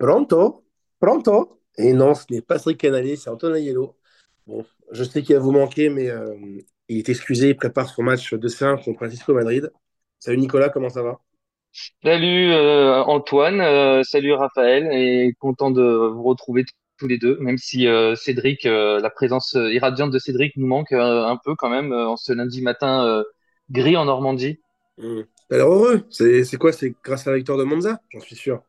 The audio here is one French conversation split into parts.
Pronto? Pronto? Et non, ce n'est pas Cédric Canales, c'est Antoine Aiello. Bon, je sais qu'il va vous manquer, mais euh, il est excusé, il prépare son match de C1 contre Atlético Madrid. Salut Nicolas, comment ça va? Salut euh, Antoine, euh, salut Raphaël, et content de vous retrouver tous les deux, même si euh, Cédric, la présence irradiante de Cédric nous manque un peu quand même en ce lundi matin gris en Normandie. T'as l'air heureux. C'est quoi? C'est grâce à la victoire de Monza? J'en suis sûr.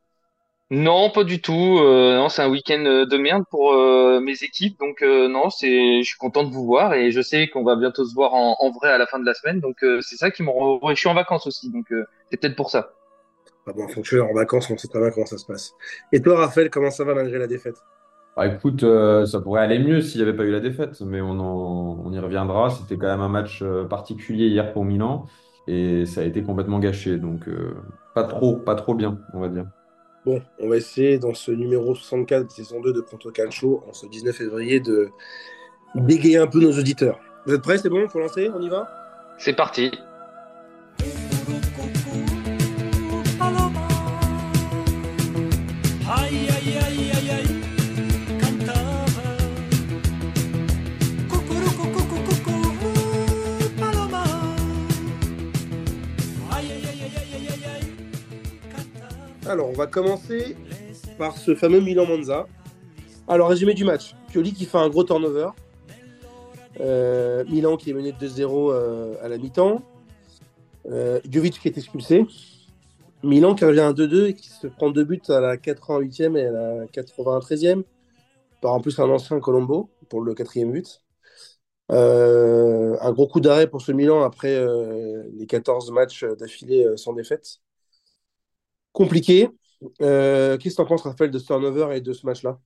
Non, pas du tout. euh, non, c'est un week-end euh, de merde pour euh, mes équipes, donc euh, non, c'est, je suis content de vous voir et je sais qu'on va bientôt se voir en, en vrai à la fin de la semaine, donc euh, c'est ça qui me rend. Je suis en vacances aussi, donc euh, c'est peut-être pour ça. Ah bon, fonctionnaire en vacances, on sait très bien comment ça se passe. Et toi, Raphaël, comment ça va malgré la défaite? Bah, écoute, euh, ça pourrait aller mieux s'il n'y avait pas eu la défaite, mais on, en- on y reviendra. C'était quand même un match particulier hier pour Milan et ça a été complètement gâché. Donc, euh, pas trop, pas trop bien, on va dire. Bon, on va essayer dans ce numéro 64 de saison 2 de Pronto Calcio, en ce 19 février, de bégayer un peu nos auditeurs. Vous êtes prêts? C'est bon? Faut lancer? On y va? C'est parti. Alors, on va commencer par ce fameux Milan-Monza. Alors, résumé du match. Pioli qui fait un gros turnover. Euh, Milan qui est mené de 2-0 euh, à la mi-temps. Euh, Jovic qui est expulsé. Milan qui revient à 2-2 et qui se prend deux buts à la 88e et à la 93e. Par en plus un ancien Colombo pour le quatrième but. Euh, un gros coup d'arrêt pour ce Milan après les 14 matchs d'affilée sans défaite. Compliqué. Euh, Qu'est-ce que tu en penses, Raphaël, de ce turnover et de ce match-là?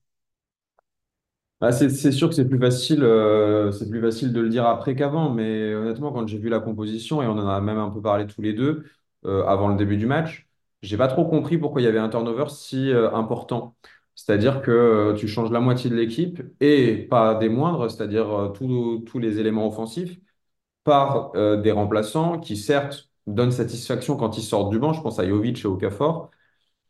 Ah, c'est sûr que c'est plus facile, euh, c'est plus facile de le dire après qu'avant, mais honnêtement, quand j'ai vu la composition, et on en a même un peu parlé tous les deux euh, avant le début du match, j'ai pas trop compris pourquoi il y avait un turnover si important. C'est-à-dire que tu changes la moitié de l'équipe et pas des moindres, c'est-à-dire tous les éléments offensifs par des remplaçants qui, certes, donnent satisfaction quand ils sortent du banc. Je pense à Jovic et Okafor,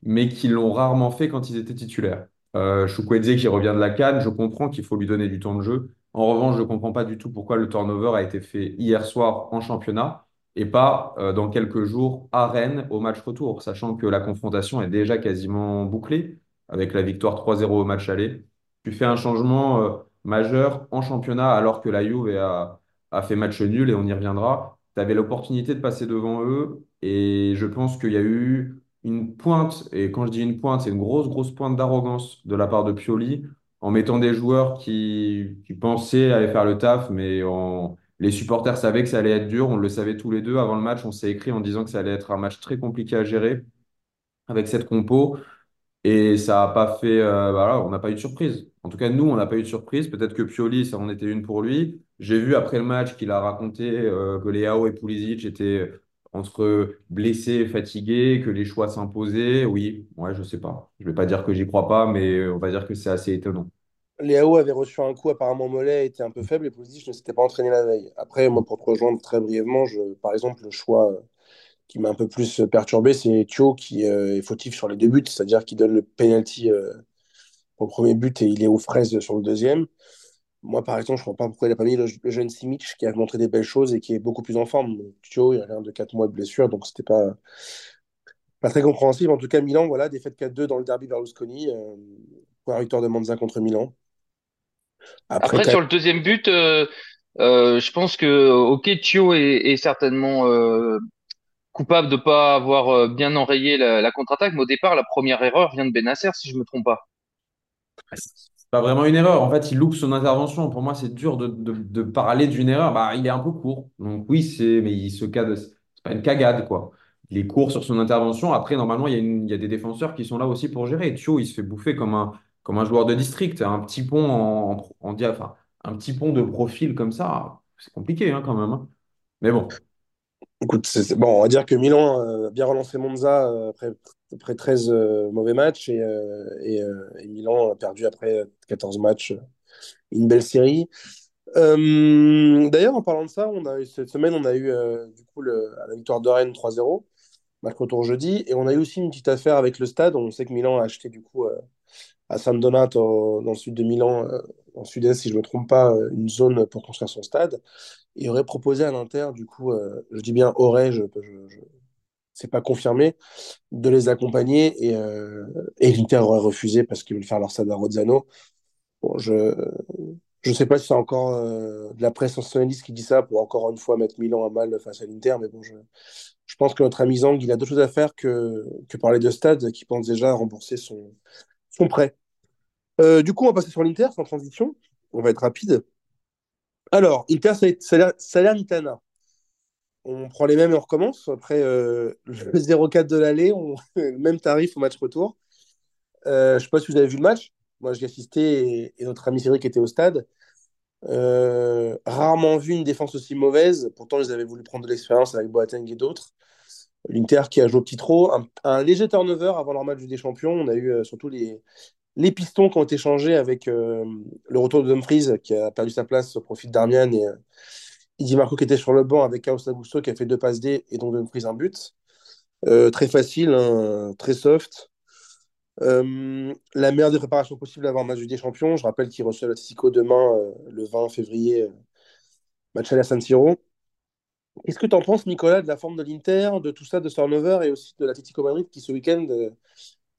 mais qui l'ont rarement fait quand ils étaient titulaires. Euh, qui revient de la CAN, je comprends qu'il faut lui donner du temps de jeu. En revanche, je ne comprends pas du tout pourquoi le turnover a été fait hier soir en championnat et pas euh, dans quelques jours à Rennes au match retour, sachant que la confrontation est déjà quasiment bouclée avec la victoire 3-0 au match aller. Tu fais un changement euh, majeur en championnat alors que la Juve a fait match nul et on y reviendra. Tu avais l'opportunité de passer devant eux et je pense qu'il y a eu une pointe, et quand je dis une pointe, c'est une grosse, grosse pointe d'arrogance de la part de Pioli, en mettant des joueurs qui, pensaient aller faire le taf, mais les supporters savaient que ça allait être dur, on le savait tous les deux. Avant le match, on s'est écrit en disant que ça allait être un match très compliqué à gérer avec cette compo. Et ça n'a pas fait, euh, voilà, on n'a pas eu de surprise. En tout cas, nous, on n'a pas eu de surprise. Peut-être que Pioli, ça en était une pour lui. J'ai vu après le match qu'il a raconté euh, que Leao et Pulisic étaient entre blessés et fatigués, que les choix s'imposaient. Oui, ouais, je sais pas. Je vais pas dire que j'y crois pas, mais on va dire que c'est assez étonnant. Léao avait reçu un coup apparemment mollet, était un peu faible et Pulisic ne s'était pas entraîné la veille. Après, moi, pour te rejoindre très brièvement, je, par exemple, le choix euh, qui m'a un peu plus perturbé, c'est Thio qui euh, est fautif sur les deux buts, c'est-à-dire qu'il donne le penalty euh, le premier but et il est aux fraises sur le deuxième. Moi, par exemple, je ne comprends pas pourquoi il n'a pas mis le, le jeune Simic qui a montré des belles choses et qui est beaucoup plus en forme. Thio, il a rien de 4 mois de blessure, donc c'était pas, pas très compréhensible. En tout cas, Milan, voilà, défaite 4-2 dans le derby Berlusconi, euh, pour la victoire de Monza contre Milan. Après, sur le deuxième but, euh, euh, je pense que ok, Thio est, est certainement euh, coupable de pas avoir euh, bien enrayé la, la contre-attaque, mais au départ, la première erreur vient de Benacer, si je me trompe pas. Pas vraiment une erreur. En fait, il loupe son intervention. Pour moi, c'est dur de, parler d'une erreur. Bah, il est un peu court. Donc oui, c'est, mais il se cade. C'est pas une cagade, quoi. Il est court sur son intervention. Après, normalement, il y a des défenseurs qui sont là aussi pour gérer. Thio, il se fait bouffer comme un, comme un joueur de district. Un petit pont en, en, un petit pont de profil comme ça, c'est compliqué, hein, quand même. hein. Mais bon. Écoute, bon, on va dire que Milan euh, a bien relancé Monza euh, après, après 13 euh, mauvais matchs et, euh, euh, et Milan a perdu après 14 matchs. Une belle série. D'ailleurs, en parlant de ça, cette semaine, on a eu du coup la victoire de Rennes 3-0. match retour jeudi. Et on a eu aussi une petite affaire avec le stade. On sait que Milan a acheté du coup à San Donato, dans le sud de Milan, en sud-est, si je ne me trompe pas, une zone pour construire son stade. Et aurait proposé à l'Inter, du coup, je dis bien aurait, je- c'est pas confirmé, de les accompagner. Et, euh, l'Inter aurait refusé parce qu'ils veulent faire leur stade à Rozzano. Bon, je je sais pas si c'est encore euh, de la presse sensationnaliste qui dit ça pour encore une fois mettre Milan à mal face à l'Inter, mais bon, je, je pense que notre ami Zang, il a d'autres choses à faire que, que parler de stade, qui pense déjà à rembourser son, son prêt. Euh, du coup, on va passer sur l'Inter sans transition. On va être rapide. Alors, Inter Saler- Salernitana. On prend les mêmes et on recommence. Après euh, le 0-4 de l'aller, on... même tarif au match retour. Euh, je ne sais pas si vous avez vu le match. Moi, j'y ai assisté et, et notre ami Cédric était au stade. Euh, rarement vu une défense aussi mauvaise. Pourtant, ils avaient voulu prendre de l'expérience avec Boateng et d'autres. L'Inter qui a joué au petit trot. Un, un léger turnover avant leur match des champions. On a eu surtout les, les pistons qui ont été changés avec le retour de Dumfries qui a perdu sa place au profit d'Armian et Idi Marco qui était sur le banc avec Chaos Augusto qui a fait deux passes D et donc Dumfries un but. Euh, très facile, hein, très soft. Euh, la meilleure des préparations possibles avant le match des champions. Je rappelle qu'il reçoit l'Atletico demain, euh, le 20 février, match à la San Siro. Qu'est-ce que tu en penses, Nicolas, de la forme de l'Inter, de tout ça, de ce turnover et aussi de l'Atlético Madrid qui ce week-end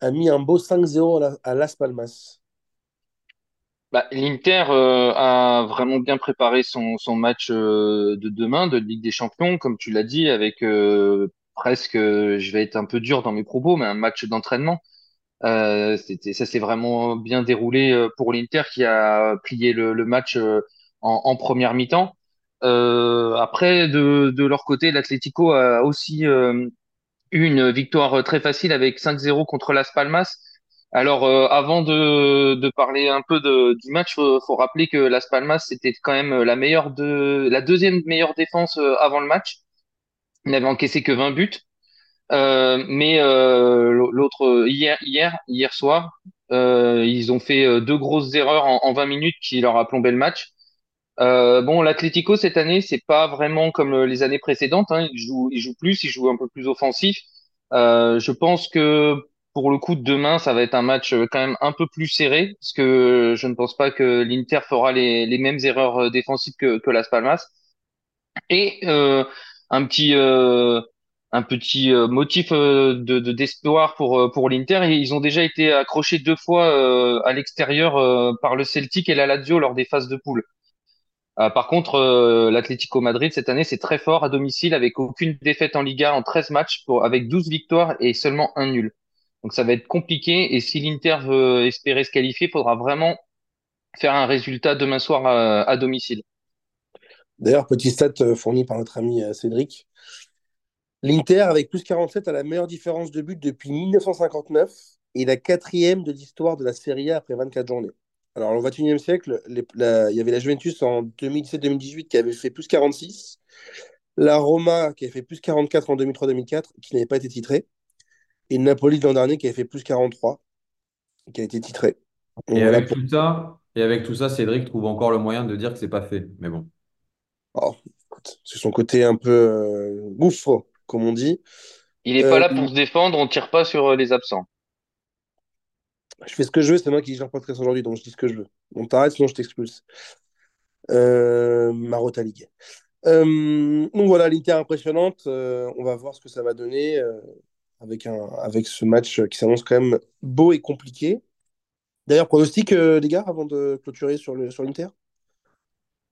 a mis un beau 5-0 à, la- à Las Palmas? Bah, l'Inter euh, a vraiment bien préparé son, son match euh, de demain de Ligue des Champions, comme tu l'as dit, avec euh, presque, euh, je vais être un peu dur dans mes propos, mais un match d'entraînement. Euh, ça s'est vraiment bien déroulé euh, pour l'Inter qui a plié le, le match en, en première mi-temps. Après, de, de leur côté, l'Atlético a aussi eu une victoire très facile avec 5-0 contre Las Palmas. Alors, euh, avant de, de parler un peu de, du match, faut, faut rappeler que Las Palmas c'était quand même la meilleure de, la deuxième meilleure défense euh, avant le match. Ils n'avaient encaissé que 20 buts. Euh, mais euh, l'autre hier, hier, hier soir, euh, ils ont fait euh, deux grosses erreurs en, en 20 minutes qui leur a plombé le match. Euh, bon, l'Atlético cette année, c'est pas vraiment comme euh, les années précédentes. Hein. Ils jouent, ils jouent plus, ils jouent un peu plus offensif. Euh, je pense que pour le coup de demain, ça va être un match euh, quand même un peu plus serré, parce que je ne pense pas que l'Inter fera les, mêmes erreurs euh, défensives que, Las Palmas. Et euh, un petit euh, euh, motif euh, de, de d'espoir pour euh, l'Inter. Ils ont déjà été accrochés deux fois euh, à l'extérieur euh, par le Celtic et la Lazio lors des phases de poule. Euh, par contre, euh, l'Atlético Madrid cette année, c'est très fort à domicile avec aucune défaite en Liga en 13 matchs avec 12 victoires et seulement un nul. Donc ça va être compliqué et si l'Inter veut espérer se qualifier, il faudra vraiment faire un résultat demain soir à, à domicile. D'ailleurs, petit stat euh, fourni par notre ami euh, Cédric. L'Inter, avec plus 47, a la meilleure différence de but depuis 1959 et la quatrième de l'histoire de la Serie A après 24 journées. Alors, au XXIe siècle, il y avait la Juventus en 2017-2018 qui avait fait plus 46, la Roma qui avait fait plus 44 en 2003-2004, qui n'avait pas été titrée, et Napoli de l'an dernier qui avait fait plus 43, qui a été titré. Donc Et voilà avec pour- tout ça, et avec tout ça, Cédric trouve encore le moyen de dire que c'est pas fait. Mais bon. oh, c'est son côté un peu euh, gouffre, comme on dit. Il n'est Euh, pas là pour se défendre, on tire pas sur euh, les absents. Je fais ce que je veux, c'est moi qui gère le podcast aujourd'hui, donc je dis ce que je veux. On t'arrête, sinon je t'expulse. Euh, Marotta Ligue. Euh, donc voilà, l'Inter impressionnante. Euh, on va voir ce que ça va donner euh, avec, un, avec ce match qui s'annonce quand même beau et compliqué. D'ailleurs, pronostic, euh, les gars, avant de clôturer sur le, sur l'Inter?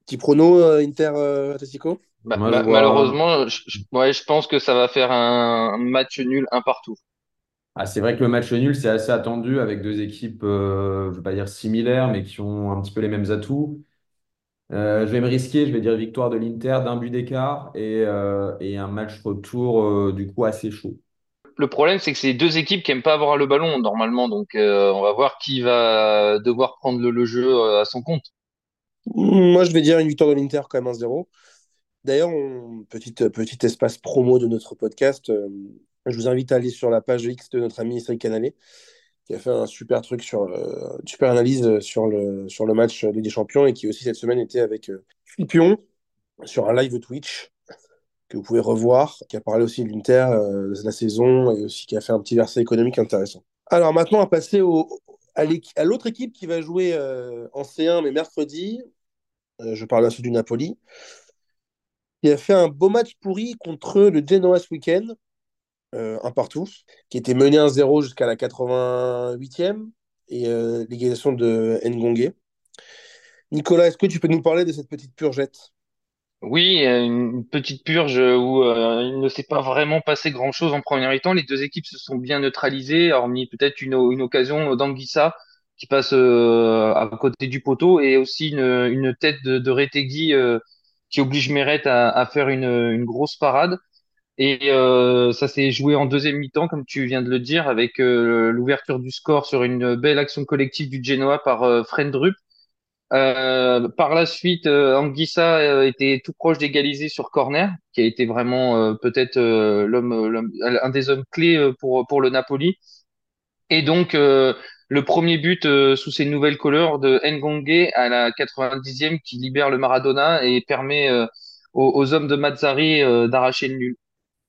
Petit prono euh, Inter euh, Atletico? Ma- vois- malheureusement, je, je- ouais, je pense que ça va faire un match nul un partout. Ah, c'est vrai que le match nul, c'est assez attendu avec deux équipes, euh, je ne vais pas dire similaires, mais qui ont un petit peu les mêmes atouts. Euh, je vais me risquer, je vais dire victoire de l'Inter d'un but d'écart et, euh, et un match retour euh, du coup assez chaud. Le problème, c'est que c'est deux équipes qui aiment pas avoir le ballon normalement, donc euh, on va voir qui va devoir prendre le, jeu euh, à son compte. Moi, je vais dire une victoire de l'Inter quand même 1-0. D'ailleurs, petite, petit espace promo de notre podcast. euh, je vous invite à aller sur la page X de notre ami Cédric Canalé, qui a fait un super truc sur super analyse sur le, sur le match des Champions et qui aussi cette semaine était avec euh, Philippe Pion sur un live Twitch. Que vous pouvez revoir, qui a parlé aussi de l'Inter euh, de la saison et aussi qui a fait un petit verset économique intéressant. Alors maintenant, on va passer à l'autre équipe qui va jouer euh, en C1, mais mercredi. Euh, je parle bien sûr du Napoli. Il a fait un beau match pourri contre le Genoa ce week-end, un partout, qui était mené 1-0 jusqu'à la 88e, et l'égalisation de Ngongue. Nicolas, est-ce que tu peux nous parler de cette petite purgette? Oui, une petite purge où euh, il ne s'est pas vraiment passé grand-chose en première mi-temps. Les deux équipes se sont bien neutralisées, hormis peut-être une, occasion d'Anguissa qui passe euh, à côté du poteau et aussi une, tête de, Retegui euh, qui oblige Meret à, faire une, grosse parade. Et ça s'est joué en deuxième mi-temps, comme tu viens de le dire, avec l'ouverture du score sur une belle action collective du Genoa par Fredrup. Euh, par la suite, euh, Anguissa euh, était tout proche d'égaliser sur corner, qui a été vraiment euh, peut-être l'homme, un des hommes clés pour pour le Napoli. Et donc le premier but sous ces nouvelles couleurs de Ngonge à la 90e qui libère le Maradona et permet aux, aux hommes de Mazzari d'arracher le nul.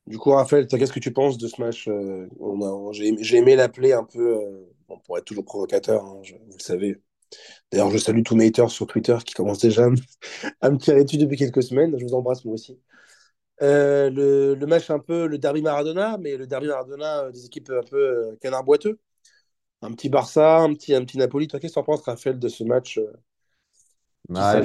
Du coup, Raphaël, qu'est-ce que tu penses de ce match? on a, j'ai, j'ai aimé l'appeler un peu, bon, pour être toujours provocateur, hein, je- vous le savez. D'ailleurs, je salue tous mes haters sur Twitter qui commencent déjà à me, tirer dessus depuis quelques semaines. Je vous embrasse, moi aussi. Euh, le, le match un peu, le derby Maradona, mais le derby Maradona euh, des équipes un peu euh, canard boiteux. Un petit Barça, un petit, un petit Napoli. Toi, qu'est-ce que tu en penses, Raphaël, de ce match Bah,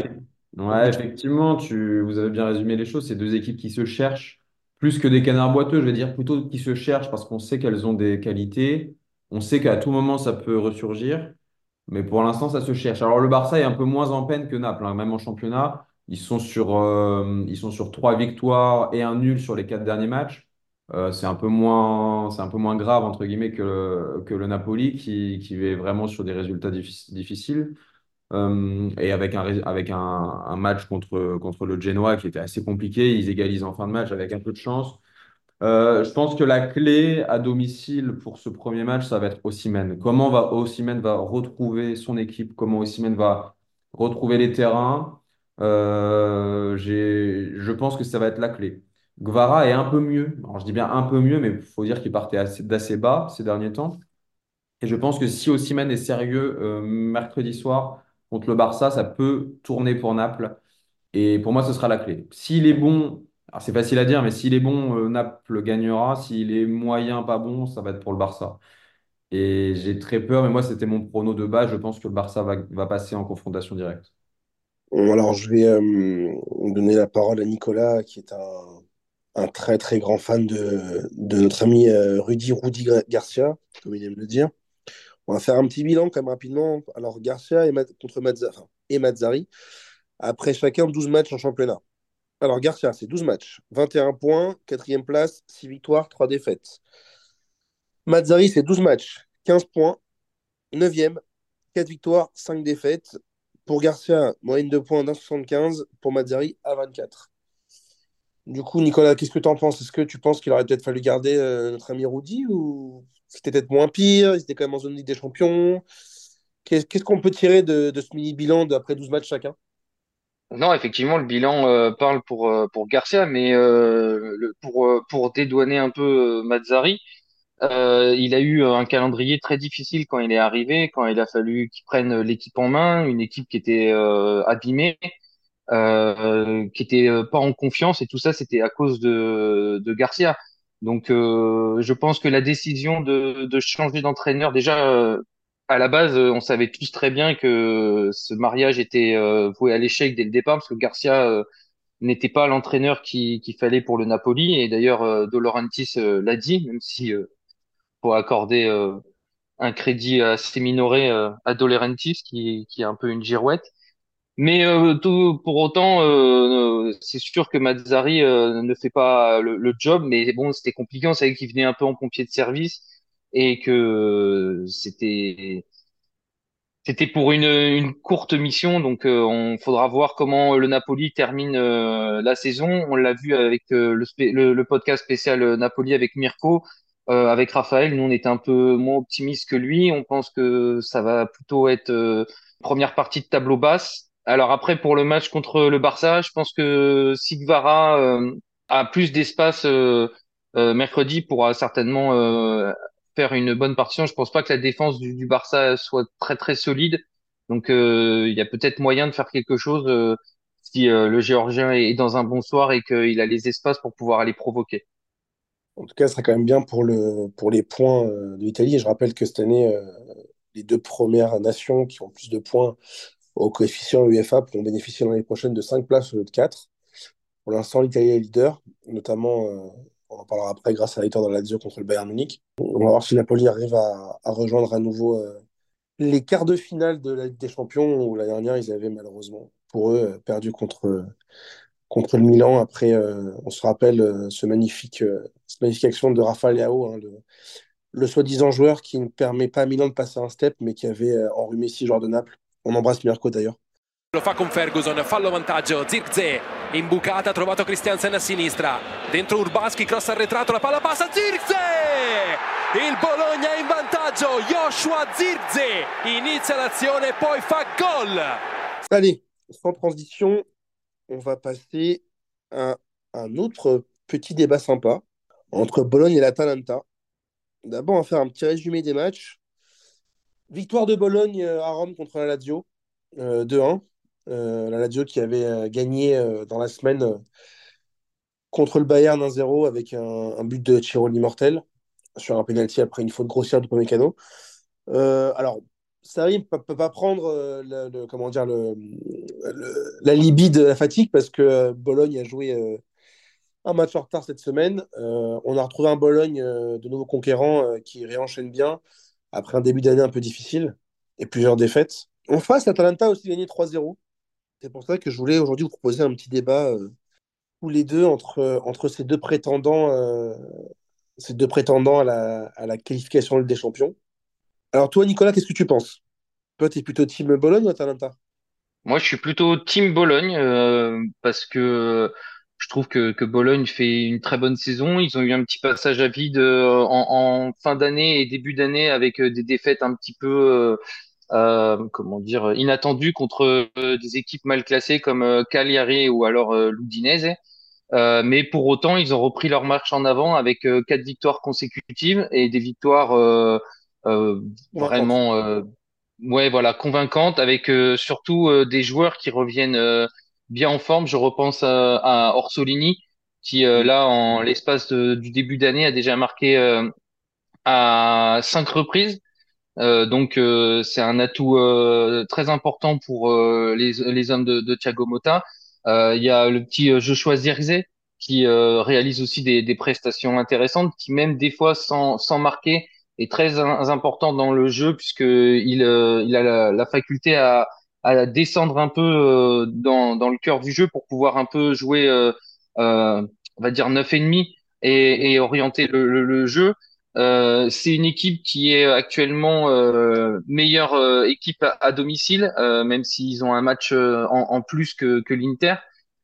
ouais, effectivement, tu, vous avez bien résumé les choses. C'est deux équipes qui se cherchent plus que des canards boiteux, je vais dire plutôt qui se cherchent parce qu'on sait qu'elles ont des qualités. On sait qu'à tout moment, ça peut ressurgir. Mais pour l'instant, ça se cherche. Alors, le Barça est un peu moins en peine que Naples, hein, même en championnat. Ils sont sur, euh, ils sont sur trois victoires et un nul sur les quatre derniers matchs. Euh, c'est un peu moins, c'est un peu moins grave, entre guillemets, que le, que le Napoli, qui, qui est vraiment sur des résultats diffi- difficiles. Euh, et avec un, avec un, un match contre, contre le Genoa qui était assez compliqué, ils égalisent en fin de match avec un peu de chance. Euh, je pense que la clé à domicile pour ce premier match, ça va être Osimhen. Comment va Osimhen va retrouver son équipe? Comment Osimhen va retrouver les terrains? Euh, je pense que ça va être la clé. Gvara est un peu mieux. Alors, je dis bien un peu mieux, mais il faut dire qu'il partait assez- d'assez bas ces derniers temps. Et je pense que si Osimhen est sérieux euh, mercredi soir contre le Barça, ça peut tourner pour Naples. Et pour moi, ce sera la clé. S'il est bon, alors c'est facile à dire, mais s'il est bon, euh, Naples gagnera. S'il est moyen, pas bon, ça va être pour le Barça. Et j'ai très peur, mais moi, c'était mon prono de base. Je pense que le Barça va, passer en confrontation directe. Alors, je vais euh, donner la parole à Nicolas, qui est un, très très grand fan de, notre ami euh, Rudy Rudy Gar- Garcia, comme il aime le dire. On va faire un petit bilan quand même rapidement. Alors, Garcia contre Mazza- enfin, et Mazzari, après chacun 12 matchs en championnat. Alors, Garcia, c'est 12 matchs, 21 points, quatrième place, 6 victoires, 3 défaites. Mazzari, c'est 12 matchs, 15 points, neuvième, 4 victoires, 5 défaites. Pour Garcia, moyenne de points d'1,75. Pour Mazzari, à 24. Du coup, Nicolas, qu'est-ce que tu en penses? Est-ce que tu penses qu'il aurait peut-être fallu garder euh, notre ami Rudy ou c'était peut-être moins pire? Ils étaient quand même en zone Ligue des Champions. Qu'est- Qu'est-ce qu'on peut tirer de, de ce mini-bilan d'après 12 matchs chacun? Non, effectivement, le bilan euh, parle pour euh, pour Garcia, mais euh, pour pour dédouaner un peu Mazzari, il a eu un calendrier très difficile quand il est arrivé, quand il a fallu qu'il prenne l'équipe en main, une équipe qui était abîmée, qui était pas en confiance, et tout ça, c'était à cause de de Garcia. Donc, je pense que la décision de de changer d'entraîneur, déjà à la base, euh, on savait tous très bien que ce mariage était euh, voué à l'échec dès le départ, parce que Garcia euh, n'était pas l'entraîneur qui qu'il fallait pour le Napoli, et d'ailleurs euh, l'a dit, même si faut accorder un crédit assez minoré à De qui qui est un peu une girouette. Mais tout, pour autant, c'est sûr que Mazzari ne fait pas le, le job, mais bon, c'était compliqué. On savait qu'il venait un peu en pompier de service et que c'était c'était pour une, une courte mission, donc euh, on faudra voir comment le Napoli termine euh, la saison. On l'a vu avec euh, le, le, le podcast spécial euh, Napoli avec Mirko, euh, avec Raphaël. Nous, on était un peu moins optimistes que lui. On pense que ça va plutôt être euh, première partie de tableau basse. Alors après, pour le match contre le Barça, je pense que Sigvara a plus d'espace mercredi pourra certainement faire une bonne partition. Je pense pas que la défense du, Barça soit très très solide. Donc euh, il y a peut-être moyen de faire quelque chose euh, si euh, le Géorgien est dans un bon soir et qu'il a les espaces pour pouvoir aller provoquer. En tout cas, ce serait quand même bien pour pour les points de l'Italie. Je rappelle que cette année, les deux premières nations qui ont plus de points au coefficient UEFA pourront bénéficier l'année prochaine de 5 places au lieu de 4. Pour l'instant, l'Italie est leader, notamment, on en parlera après, grâce à la victoire de la Lazio contre le Bayern Munich. On va voir si Napoli arrive à, rejoindre à nouveau euh, les quarts de finale de la Ligue des Champions, où la dernière, ils avaient malheureusement, pour eux, euh, perdu contre, contre le Milan. Après, euh, on se rappelle euh, ce magnifique, euh, cette magnifique action de Rafa Leao, hein, le, soi-disant joueur qui ne permet pas à Milan de passer un step, mais qui avait euh, enrhumé six joueurs de Naples. On embrasse Mirko d'ailleurs. Lo fa con Ferguson, fallo vantaggio, Zirkzee, imbucata, ha trovato Christiansen a sinistra, dentro Urbanski, cross arretrato, la palla passa, Zirkzee! Il Bologna in vantaggio, Joshua Zirkzee inizia l'azione, poi fa gol! Allez, sans transition, on va passer à un autre petit débat sympa entre Bologne et l'Atalanta. D'abord, on va faire un petit résumé des matchs. Victoire de Bologne euh, à Rome contre la Lazio, euh, 2-1. Euh, la Lazio qui avait euh, gagné euh, dans la semaine contre le Bayern 1-0 avec un, but de Chironi mortel sur un penalty après une faute grossière de Upamecano. Euh, alors, Sarri ne peut, pas prendre la libye de la fatigue parce que Bologne a joué un match en retard cette semaine. On a retrouvé un Bologne de nouveau conquérant qui réenchaîne bien après un début d'année un peu difficile et plusieurs défaites. En face, l'Atalanta a aussi gagné 3-0. C'est pour ça que je voulais aujourd'hui vous proposer un petit débat euh, tous les deux entre, entre ces deux prétendants, euh, ces deux prétendants à la, à la qualification des Champions. Alors toi, Nicolas, qu'est-ce que tu penses? Toi, tu es plutôt team Bologne ou Atalanta? Moi, je suis plutôt team Bologne euh, parce que je trouve que, que Bologne fait une très bonne saison. Ils ont eu un petit passage à vide euh, en, fin d'année et début d'année avec euh, des défaites un petit peu, euh, euh, comment dire, inattendues contre euh, des équipes mal classées comme euh, Cagliari ou alors euh, l'Udinese. Euh, mais pour autant, ils ont repris leur marche en avant avec euh, quatre victoires consécutives et des victoires euh, euh, vraiment, euh, ouais, voilà, convaincantes, avec euh, surtout euh, des joueurs qui reviennent euh, bien en forme. Je repense à, à Orsolini, qui euh, là, en l'espace du début d'année, a déjà marqué euh, à cinq reprises. Euh, donc euh, c'est un atout euh, très important pour euh, les, les hommes de, de Thiago Motta. Euh, Il y a le petit Joshua Zirkzee qui réalise aussi des, des prestations intéressantes, qui même des fois sans, sans marquer est très important dans le jeu puisque il, il a la, la faculté à, à descendre un peu dans, dans le cœur du jeu pour pouvoir un peu jouer, on va dire neuf et demi et orienter le, le, le jeu. Euh, c'est une équipe qui est actuellement euh, meilleure euh, équipe à, domicile, même s'ils ont un match en, plus que, l'Inter,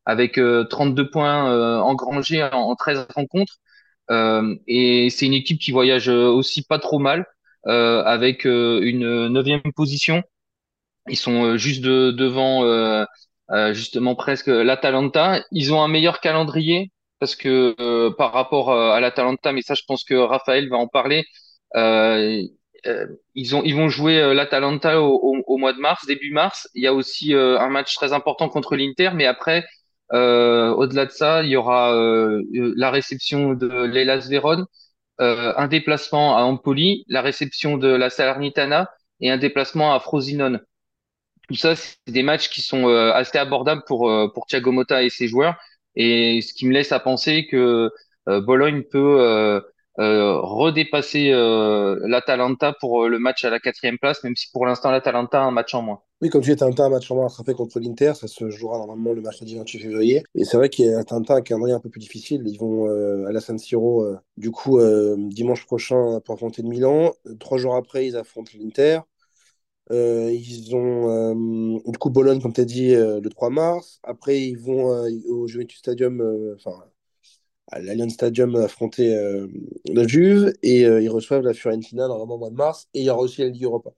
avec euh, 32 points engrangés en, en 13 rencontres. Et c'est une équipe qui voyage aussi pas trop mal, avec une neuvième position ils sont juste de- devant, justement presque l'Atalanta. Ils ont un meilleur calendrier parce que euh, par rapport euh, à l'Atalanta, mais ça, je pense que Raphaël va en parler. euh, euh, ils ont, ils vont jouer euh, l'Atalanta au, au, au mois de mars, début mars. Il y a aussi un match très important contre l'Inter, mais après, au-delà de ça, il y aura la réception de l'Hellas Vérone, un déplacement à Empoli, la réception de la Salernitana et un déplacement à Frosinone. Tout ça, c'est des matchs qui sont euh, assez abordables pour, euh, pour Thiago Motta et ses joueurs. Et ce qui me laisse à penser que euh, Bologne peut euh, euh, redépasser l'Atalanta pour le match à la quatrième place, même si pour l'instant l'Atalanta a un match en moins. Oui, comme tu dis, Atalanta a un match en moins rattrapé contre l'Inter, ça se jouera normalement le mercredi 28 février. Et c'est vrai qu'Atalanta a un calendrier un peu plus difficile. Ils vont à la San Siro, du coup, dimanche prochain pour affronter le Milan. Trois jours après, ils affrontent l'Inter. Euh, ils ont euh, du coup Bologne, comme tu as dit, euh, le 3 mars. Après, ils vont au Juventus Stadium, enfin à l'Allianz Stadium affronter la Juve et ils reçoivent la Fiorentina normalement au mois de mars. Et il y aura aussi la Ligue Europa.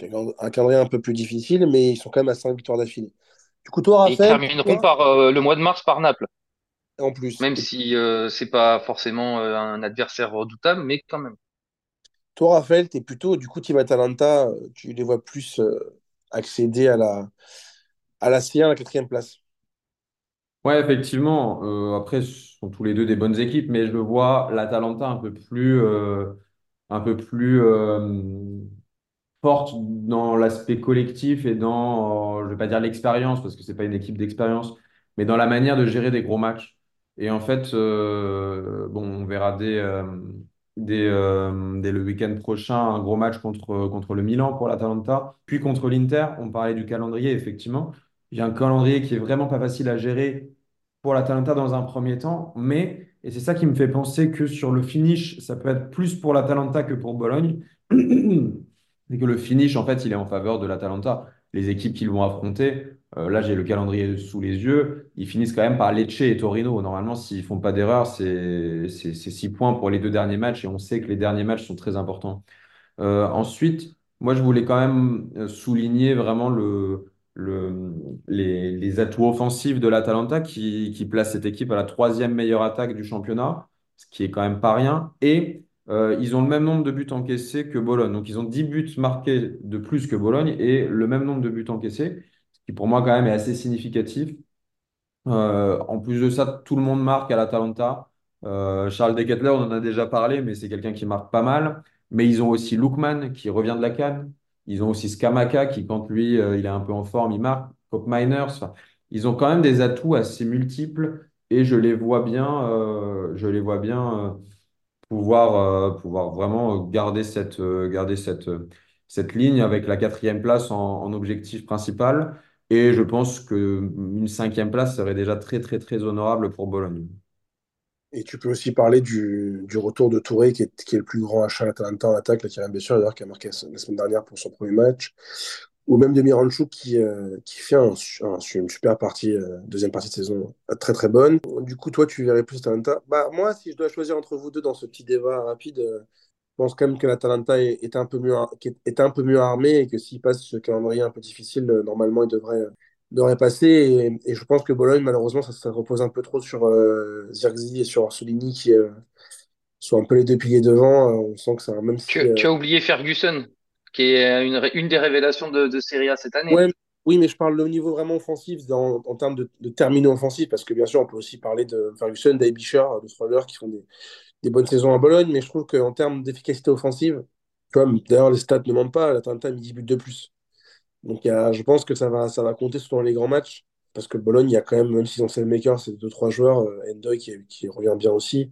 Donc un calendrier un peu plus difficile, mais ils sont quand même à 5 victoires d'affilée. Du coup, toi, Et ils Raphaël, termineront toi, par le mois de mars par Naples. en plus. Même si c'est pas forcément un adversaire redoutable, mais quand même. Toi, Raphaël, tu es plutôt du coup Team Atalanta, euh, tu les vois plus euh, accéder à la, à la C1, la quatrième place? Ouais, effectivement. euh, après, ce sont tous les deux des bonnes équipes, mais je vois l'Atalanta un peu plus, un peu plus forte dans l'aspect collectif et dans, je vais pas dire l'expérience, parce que c'est pas une équipe d'expérience, mais dans la manière de gérer des gros matchs. Et en fait, bon, on verra euh, dès, euh, dès le week-end prochain un gros match contre, contre le Milan pour l'Atalanta, puis contre l'Inter. On parlait du calendrier, effectivement. Il y a un calendrier qui est vraiment pas facile à gérer pour l'Atalanta dans un premier temps, mais, et c'est ça qui me fait penser que sur le finish, ça peut être plus pour l'Atalanta que pour Bologne. Et que le finish, en fait, il est en faveur de l'Atalanta. Les équipes qu'ils vont affronter, euh, là, j'ai le calendrier sous les yeux, ils finissent quand même par Lecce et Torino. Normalement, s'ils font pas d'erreur, c'est c'est- c'est six points pour les deux derniers matchs et on sait que les derniers matchs sont très importants. Euh, ensuite, moi, je voulais quand même euh, souligner vraiment le, le, les, atouts offensifs de l'Atalanta qui, qui place cette équipe à la troisième meilleure attaque du championnat, ce qui est quand même pas rien. Et ils ont le même nombre de buts encaissés que Bologne. Donc, ils ont 10 buts marqués de plus que Bologne et le même nombre de buts encaissés, qui pour moi quand même est assez significatif. Euh, en plus de ça, tout le monde marque à l'Atalanta. Euh, Charles De Ketelaere, on en a déjà parlé, mais c'est quelqu'un qui marque pas mal. Mais ils ont aussi Lookman qui revient de la CAN. Ils ont aussi Skamaka qui, quand lui, euh, il est un peu en forme, il marque. Kopp Miners. Enfin, ils ont quand même des atouts assez multiples et je les vois bien, euh, je les vois bien pouvoir, pouvoir vraiment garder cette, garder cette, cette ligne avec la quatrième place en objectif principal. Et je pense qu'une cinquième place serait déjà très, très, très honorable pour Bologne. Et tu peux aussi parler du, du retour de Touré, qui est, qui est le plus grand achat Atalanta en attaque, là, qui sûr, d'ailleurs, qui a marqué la semaine dernière pour son premier match. Ou même de Miranchuk qui, euh, qui fait un, un- une super partie, euh, deuxième partie de saison euh, très très bonne. Du coup, toi, tu verrais plus Atalanta? Bah, moi, si je dois choisir entre vous deux dans ce petit débat rapide, pense quand même que l'Atalanta est, est un peu mieux, est, est un peu mieux armé et que s'il passe ce calendrier un peu difficile, euh, normalement, il devrait, euh, devrait passer. Et, et je pense que Bologne, malheureusement, ça, ça repose un peu trop sur euh, Zirkzee et sur Orsolini qui euh, sont un peu les deux piliers devant. On sent que ça, même si. Tu, tu as oublié Ferguson, qui est une, des révélations de, de Serie A cette année. Ouais, oui, mais je parle au niveau vraiment offensif, dans- en termes de, de terminaux offensifs, parce que bien sûr, on peut aussi parler de Ferguson, d'Aibisher, de Stroller, qui font des, des bonnes saisons à Bologne, mais je trouve qu'en termes d'efficacité offensive, tu vois, d'ailleurs, les stats ne mentent pas, l'Atalanta a mis 10 buts de plus. Donc il y a- je pense que ça va, ça va compter surtout dans les grands matchs, parce que Bologne, il y a quand même, même s'ils ont Selmaker, c'est deux trois joueurs, euh, Endoy qui, qui revient bien aussi,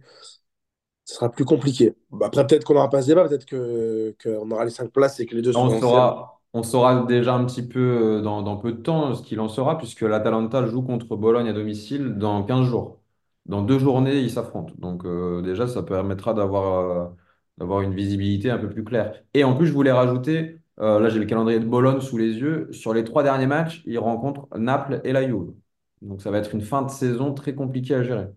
ce sera plus compliqué. Bah, après, peut-être qu'on n'aura pas ce débat, peut-être que, qu'on aura les 5 places et que les deux On seront saura, on saura déjà un petit peu euh, dans, dans peu de temps ce qu'il en sera, puisque l'Atalanta joue contre Bologne à domicile dans 15 jours. Dans deux journées, ils s'affrontent. Donc euh, déjà, ça permettra d'avoir euh, d'avoir une visibilité un peu plus claire. Et en plus, je voulais rajouter, euh, là j'ai le calendrier de Bologne sous les yeux, sur les trois derniers matchs, ils rencontrent Naples et la Juve. Donc ça va être une fin de saison très compliquée à gérer.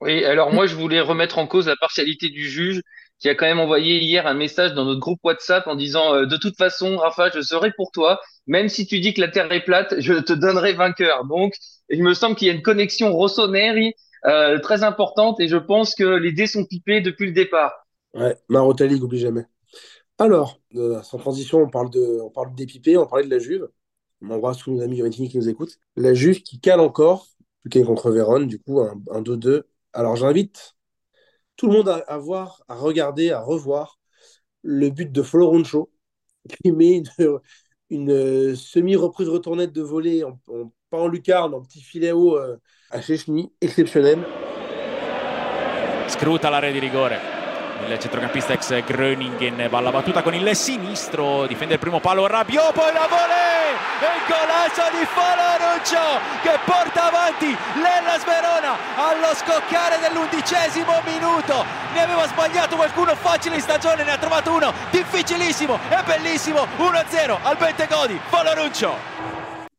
Oui, alors moi je voulais remettre en cause la partialité du juge qui a quand même envoyé hier un message dans notre groupe WhatsApp en disant de toute façon Rafa je serai pour toi même si tu dis que la terre est plate je te donnerai vainqueur donc il me semble qu'il y a une connexion rossoneri euh, très importante et je pense que les dés sont pipés depuis le départ. Ouais, Marotta League, oublie jamais. Alors, euh, sans transition, on parle de, on parle d'épipé, on parlait de la Juve. On embrasse tous nos amis juventini qui nous écoutent. La Juve qui cale encore, plus qu'elle contre Vérone, du coup, un, un 2-2. Alors, j'invite tout le monde à, voir, à regarder, à revoir le but de Florencio, qui met une, euh, semi-reprise retournette de volée, en- pas en lucarne, en petit filet haut euh, à Chechny, exceptionnel. Scruta l'area di rigore. Il centrocampista ex Gröningen palla battuta con il sinistro, difende il primo palo Rabiot, poi la volée il golasso di Foloruccio che porta avanti l'Ellas Verona allo scoccare dell'undicesimo minuto. Ne aveva sbagliato qualcuno facile in stagione, ne ha trovato uno difficilissimo e bellissimo. 1-0 al Bentegodi, Foloruccio.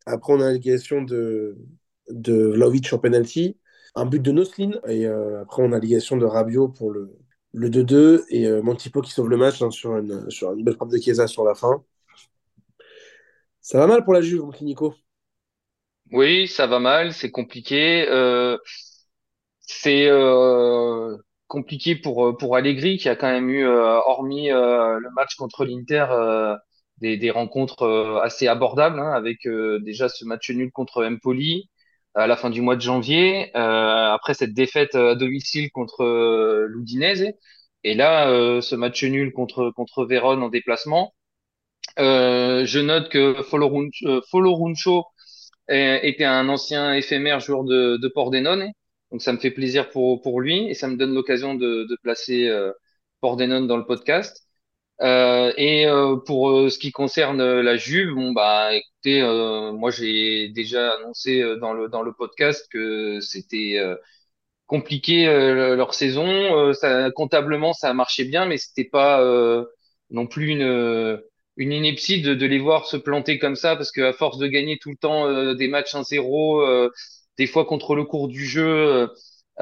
Après, on a l'égalisation de, de Vlahovic en penalty, un but de Noslin, et euh, après, on a l'égalisation de Rabiot pour le, le 2-2, et euh, Montipo qui sauve le match hein, sur, une, sur une belle frappe de Chiesa sur la fin. Ça va mal pour la Juve, mon Nico? Oui, ça va mal, c'est compliqué. Euh, c'est euh, compliqué pour pour Allegri qui a quand même eu, hormis le match contre l'Inter, des, rencontres euh, assez abordables, hein, avec euh, déjà ce match nul contre Empoli à la fin du mois de janvier, euh, après cette défaite à domicile contre euh, l'Udinese, et là euh, ce match nul contre contre Vérone en déplacement. Euh, je note que Foloruncho, euh, Foloruncho euh, était un ancien éphémère joueur de, de Pordenone. Donc ça me fait plaisir pour, pour lui et ça me donne l'occasion de, placer euh, Pordenone dans le podcast. Euh, et euh, pour euh, ce qui concerne la Juve, bon bah écoutez, moi j'ai déjà annoncé dans le dans le podcast que c'était compliqué leur saison. Ça, comptablement, ça a marché bien, mais c'était pas non plus une une ineptie de, de les voir se planter comme ça, parce qu'à force de gagner tout le temps euh, des matchs 1-0, euh, des fois contre le cours du jeu,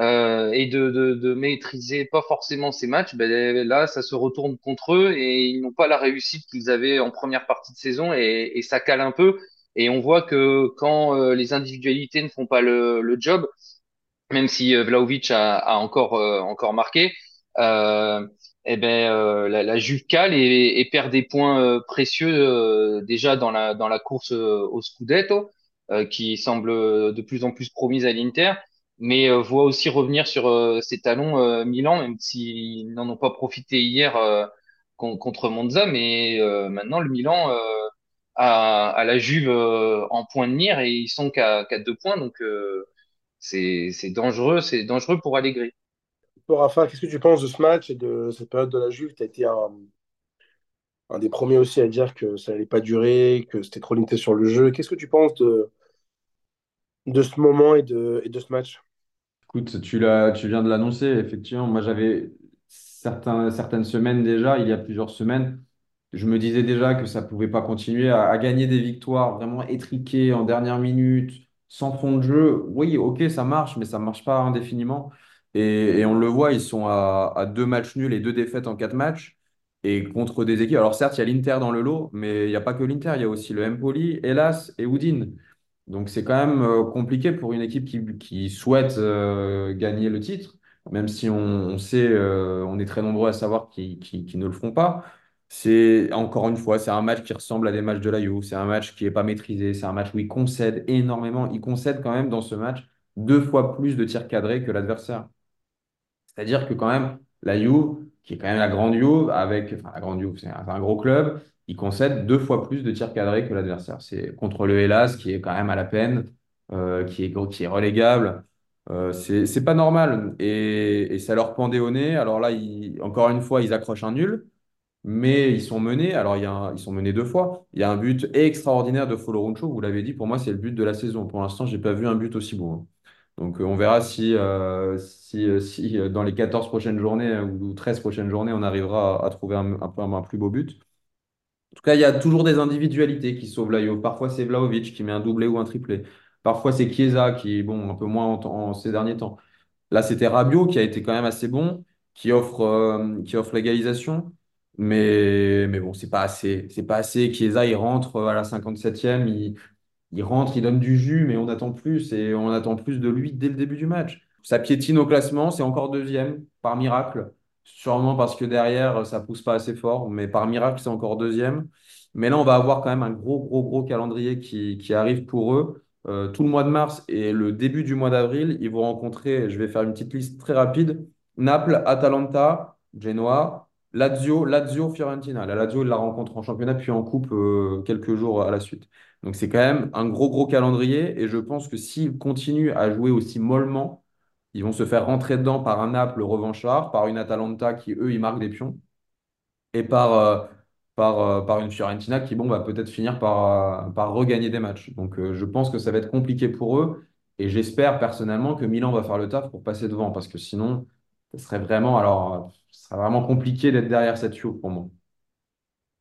euh, et de, de, de maîtriser pas forcément ces matchs, ben là, ça se retourne contre eux et ils n'ont pas la réussite qu'ils avaient en première partie de saison et, et ça cale un peu. Et on voit que quand euh, les individualités ne font pas le, le job, même si euh, Vlahovic a, a encore euh, encore marqué, euh, eh ben euh, la, la Juve cale et, et perd des points précieux déjà dans la dans la course au Scudetto, qui semble de plus en plus promise à l'Inter, mais euh, voit aussi revenir sur euh, ses talons euh, Milan, même s'ils n'en ont pas profité hier con- contre Monza, mais maintenant le Milan a, la Juve en point de mire et ils sont qu'à qu'à deux points, donc c'est dangereux, dangereux pour Allegri. Toi, Rafa, qu'est-ce que tu penses de ce match et de cette période de la Juve? Tu as été un, des premiers aussi à dire que ça n'allait pas durer, que c'était trop limité sur le jeu. Qu'est-ce que tu penses de, de ce moment et de ce match? Écoute, tu l'as, tu viens de l'annoncer, effectivement. Moi, j'avais certaines semaines déjà, il y a plusieurs semaines, je me disais déjà que ça pouvait pas continuer à, gagner des victoires vraiment étriquées en dernière minute, sans fond de jeu. Oui, ok, ça marche, mais ça marche pas indéfiniment. Et, on le voit, ils sont à, deux matchs nuls et deux défaites en quatre matchs. Et contre des équipes. Alors certes, il y a l'Inter dans le lot, mais il n'y a pas que l'Inter, il y a aussi le Empoli, Hellas et Udine. Donc c'est quand même euh, compliqué pour une équipe qui, qui souhaite euh, gagner le titre, même si on, sait, euh, on est très nombreux à savoir qu'ils qu'ils ne le feront pas. C'est encore une fois, c'est un match qui ressemble à des matchs de la Juve, c'est un match qui n'est pas maîtrisé, c'est un match où ils concèdent énormément. Ils concèdent quand même dans ce match deux fois plus de tirs cadrés que l'adversaire. C'est-à-dire que quand même, la Juve, qui est quand même la grande Juve, avec, enfin la grande un, c'est un gros club, il concède deux fois plus de tirs cadrés que l'adversaire. C'est contre le Hellas, qui est quand même à la peine, euh, qui est, relégable. Euh, c'est, pas normal. Et, et ça leur pendait au nez. Alors là, encore une fois, ils accrochent un nul, mais ils sont menés. Alors, ils sont menés deux fois. Il y a un but extraordinaire de Foloruncho, vous l'avez dit, pour moi, c'est le but de la saison. Pour l'instant, j'ai pas vu un but aussi beau. hein. Donc, euh, on verra si, euh, si, dans les 14 prochaines journées ou 13 prochaines journées, on arrivera à, trouver un, un plus beau but. En tout cas, il y a toujours des individualités qui sauvent la Juve. Parfois, c'est Vlahovic qui met un doublé ou un triplé. Parfois, c'est Chiesa qui, bon, un peu moins en, ces derniers temps. Là, c'était Rabiot qui a été quand même assez bon, qui offre, euh, offre l'égalisation. Mais, mais bon, c'est pas. C'est pas assez. Chiesa, il rentre à la 57e, il, il rentre, il donne du jus, mais on attend plus et on attend plus de lui dès le début du match. Ça piétine au classement, c'est encore deuxième, par miracle. Sûrement parce que derrière, ça pousse pas assez fort, mais par miracle, c'est encore deuxième. Mais là, on va avoir quand même un gros, gros, gros calendrier qui, qui arrive pour eux. Euh, tout le mois de mars et le début du mois d'avril, ils vont rencontrer, je vais faire une petite liste très rapide, Naples, Atalanta, Genoa, Lazio, Lazio, Fiorentina. La Lazio, ils la rencontrent en championnat puis en coupe euh, quelques jours à la suite. Donc c'est quand même un gros, gros calendrier et je pense que s'ils continuent à jouer aussi mollement, ils vont se faire rentrer dedans par un Naples revanchard, par une Atalanta qui, eux, ils marquent des pions et par, euh, par, euh, par une Fiorentina qui, bon, va peut-être finir par, euh, par regagner des matchs. Donc, je pense que ça va être compliqué pour eux. Et j'espère personnellement que Milan va faire le taf pour passer devant, parce que sinon, ce serait vraiment, alors, vraiment compliqué d'être derrière cette Juve pour moi.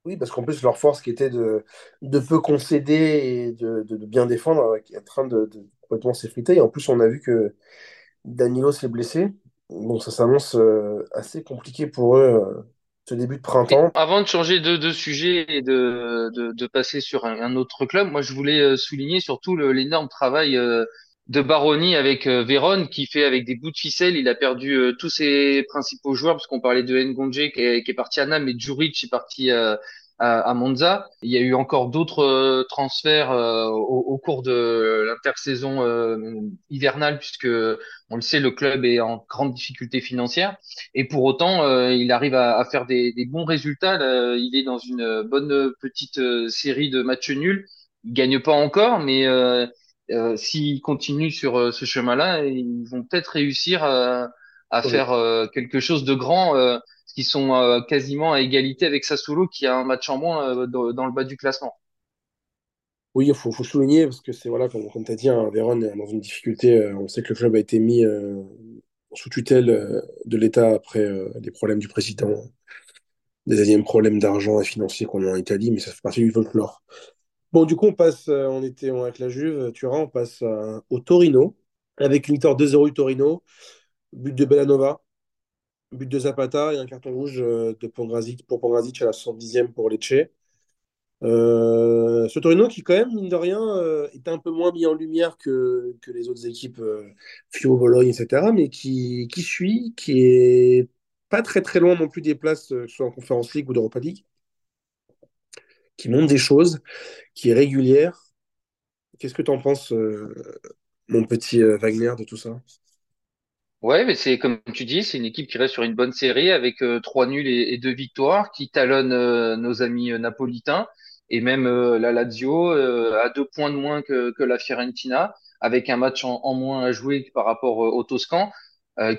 Oui, parce qu'en plus, leur force qui était de, de peu concéder et de, de- de bien défendre, qui est en train de complètement s'effriter. Et en plus, on a vu que Danilo s'est blessé. Donc, ça s'annonce euh, assez compliqué pour eux euh, ce début de printemps. avant de changer de, sujet et de, de, passer sur un, autre club, moi je voulais euh, souligner surtout l'énorme travail de Baroni avec Vérone qui fait avec des bouts de ficelle. Il a perdu tous ses principaux joueurs parce qu'on parlait de est, qui est parti à Nam et Djuric est parti euh, à, à Monza. Il y a eu encore d'autres euh, transferts euh, au, au cours de l'intersaison euh, hivernale puisque on le sait, le club est en grande difficulté financière et pour autant euh, il arrive à, à faire des, des bons résultats. Là, il est dans une bonne petite euh, série de matchs nuls. Il gagne pas encore, mais euh, s'ils continuent sur ce chemin-là, ils vont peut-être réussir à, à Oui, faire quelque chose de grand, qu'ils sont euh, quasiment à égalité avec Sassuolo qui a un match en moins euh, dans, le bas du classement. Oui, il faut, souligner, parce que c'est, voilà, comme, tu as dit, hein, Vérone est dans une difficulté. euh, on sait que le club a été mis sous tutelle de l'État après euh, les problèmes du président, des énièmes problèmes d'argent et financiers qu'on a en Italie, mais ça fait partie du folklore. Bon, du coup, on passe, on était avec la Juve, Turin, on passe au Torino, avec une victoire 2-0 du Torino, but de Bellanova, but de Zapata et un carton rouge euh, de Pongrazic, pour Pongrazic à la 70e pour Lecce. Euh, ce Torino qui, quand même, mine de rien, euh, est un peu moins mis en lumière que, que les autres équipes, euh, Fio, Bologne, etc., mais qui, qui suit, qui est pas très très loin non plus des places, euh, que ce soit en Conference League ou d'Europa League, qui monte des choses, qui est régulière. Qu'est-ce que tu en penses, euh, mon petit euh, Wagner, de tout ça? Ouais, mais c'est comme tu dis, c'est une équipe qui reste sur une bonne série avec euh, trois nuls et, deux victoires, qui talonne euh, nos amis euh, napolitains et même la Lazio à deux points de moins que, la Fiorentina, avec un match en, moins à jouer par rapport aux Toscans,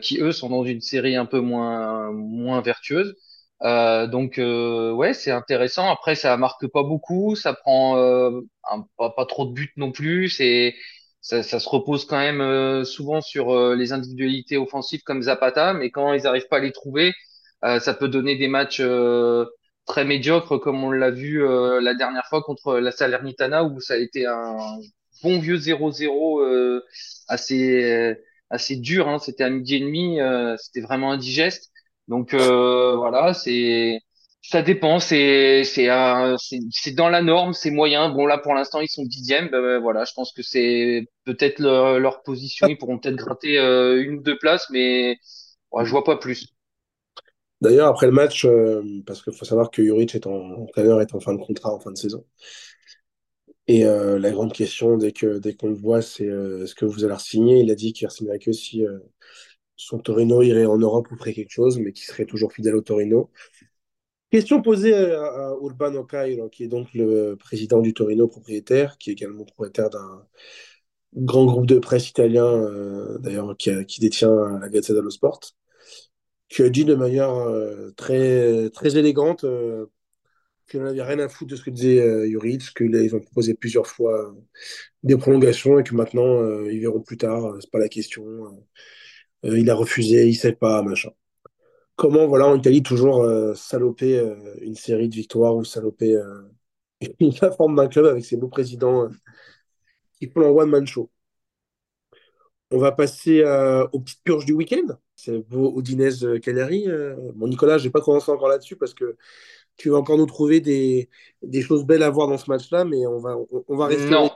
qui eux sont dans une série un peu moins moins vertueuse. Donc ouais, c'est intéressant. Après, ça marque pas beaucoup, ça prend pas trop de buts non plus. C'est ça, ça se repose quand même euh, souvent sur euh, les individualités offensives comme Zapata, mais quand ils n'arrivent pas à les trouver, euh, ça peut donner des matchs euh, très médiocres comme on l'a vu euh, la dernière fois contre la Salernitana où ça a été un bon vieux 0-0 euh, assez assez dur. Hein. C'était à midi et demi, c'était vraiment indigeste. Donc voilà, c'est ça dépend, c'est dans la norme, c'est moyen. Bon là pour l'instant ils sont dixièmes, ben, ben, voilà, je pense que c'est peut-être leur, position, ils pourront peut-être gratter euh, une ou deux places, mais ouais, je vois pas plus. D'ailleurs, après le match, euh, parce qu'il faut savoir que Juric est en, entraîneur est en fin de contrat, en fin de saison. Et euh, la grande question, dès dès qu'on le voit, c'est est-ce que vous allez signer? Il a dit qu'il ne signerait que si son Torino irait en Europe ou ferait quelque chose, mais qu'il serait toujours fidèle au Torino. Question posée à, à Urbano Cairo, qui est donc le président du Torino propriétaire, qui est également propriétaire d'un grand groupe de presse italien, euh, d'ailleurs, qui, détient la Gazzetta dello Sport, qui a dit de manière euh, très, très élégante euh, qu'il n'en avait rien à foutre de ce que disait euh, Juric, qu'ils ont proposé plusieurs fois euh, des prolongations et que maintenant, euh, ils verront plus tard, euh, c'est pas la question. Euh, il a refusé, il sait pas, machin. Comment, voilà, en Italie, toujours euh, saloper euh, une série de victoires ou saloper euh, la forme d'un club avec ses beaux présidents qui font leur one-man show. On va passer aux petites purges du week-end. C'est vos Udinese euh. Bon, Nicolas, je vais pas commencer encore là-dessus parce que tu vas encore nous trouver des, des choses belles à voir dans ce match-là, mais on va, on, on va rester. Non,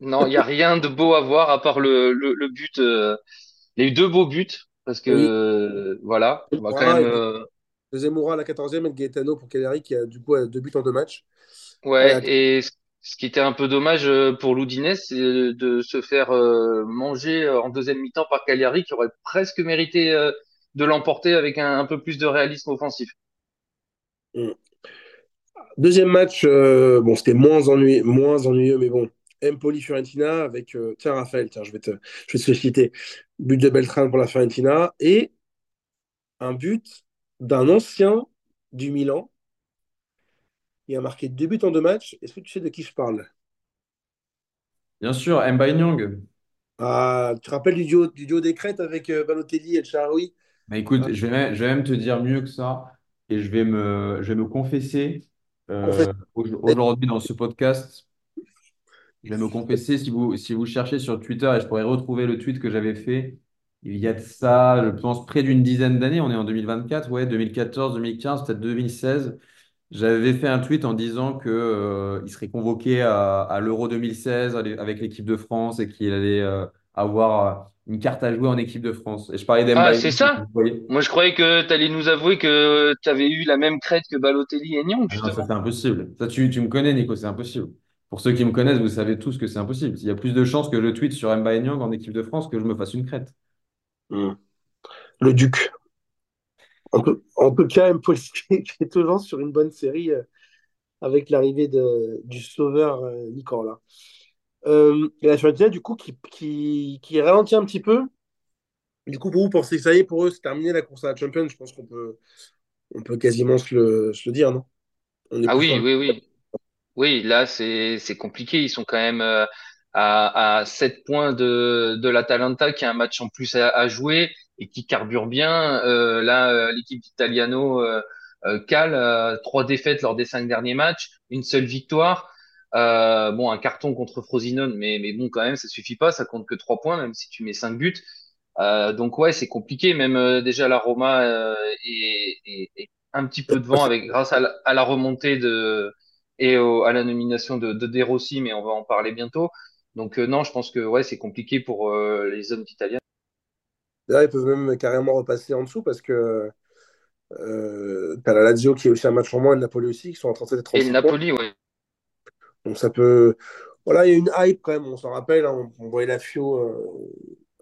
non, il y a rien de beau à voir à part le le, le but. Il y a eu deux beaux buts parce que Oui, euh, voilà, on va quand même euh, Zemmoura à la 14e et Gaetano pour Cagliari qui a du coup deux buts en deux matchs. Ouais, et ce qui était un peu dommage euh, pour l'Udinese, c'est de se faire manger en deuxième mi-temps par Cagliari, qui aurait presque mérité de l'emporter avec un, un peu plus de réalisme offensif. Mm. Deuxième match, euh, bon, c'était moins ennuyeux, moins ennuyeux, mais bon. Empoli-Fiorentina avec, euh, tiens Raphaël, tiens, je vais te, je vais te féliciter. But de Beltrán pour la Fiorentina et un but d'un ancien du Milan. Il a marqué deux buts en deux matchs. Est-ce que tu sais de qui je parle? Bien sûr, Mbaye Niang. Ah, tu te rappelles du duo, du duo des crêtes avec euh, Balotelli et El Shaarawy? Mais Ah, écoute, je vais, même je vais même te dire mieux que ça et je vais me, je vais me confesser confesse. euh, au- aujourd'hui dans ce podcast. Je vais me confesser si vous, si vous cherchez sur Twitter et je pourrais retrouver le tweet que j'avais fait il y a de ça, je pense, près d'une dizaine d'années. On est en 2024, ouais, 2014, 2015, peut-être 2016. J'avais fait un tweet en disant que, euh, serait convoqué à, à l'Euro 2016 avec l'équipe de France et qu'il allait euh, avoir euh, une carte à jouer en équipe de France. Et je parlais Ah, d'Mbappé. c'est vous ça? Moi, je croyais que tu allais nous avouer que tu avais eu la même crête que Balotelli et Nyang, Ah non, ça c'est impossible. Ça, tu, tu me connais, Nico, c'est impossible. Pour ceux qui me connaissent, vous savez tous que c'est impossible. Il y a plus de chances que je tweet sur Mbappé Niang en équipe de France que je me fasse une crête. Hmm. Le Duc. On peut, on peut quand même poster toujours sur une bonne série euh, avec l'arrivée de, du sauveur euh, Nicolas. Euh, et la Fiorentina, du coup, qui, qui, qui ralentit un petit peu. Du coup, pour vous, pensez que ça y est, pour eux, c'est terminé la course à la Champions Je pense qu'on peut, on peut quasiment se le, se le dire, non? On est Ah oui, oui, oui. Oui, là, c'est compliqué. Ils sont quand même euh, à, à 7 points de, de l'Atalanta, qui a un match en plus à, jouer et qui carbure bien. Euh, là, euh, l'équipe d'Italiano cale trois défaites lors des cinq derniers matchs, une seule victoire. Euh, bon, un carton contre Frosinone, mais, mais bon, quand même, ça suffit pas. Ça compte que trois points, même si tu mets cinq buts. Donc ouais, c'est compliqué. Même déjà la Roma est, un petit peu devant avec grâce à la remontée de et au- à la nomination de, de De Rossi, mais on va en parler bientôt. Donc euh, non, je pense que ouais, c'est compliqué pour euh, les hommes italiens. Là, ils peuvent même carrément repasser en dessous parce que euh, t'as la Lazio qui est aussi un match en moins, et le Napoli aussi, qui sont en 37 et Et le 36. Napoli, ouais. Donc ça peut. Voilà, il y a une hype quand même, on s'en rappelle, hein, on, on voyait la Fio euh,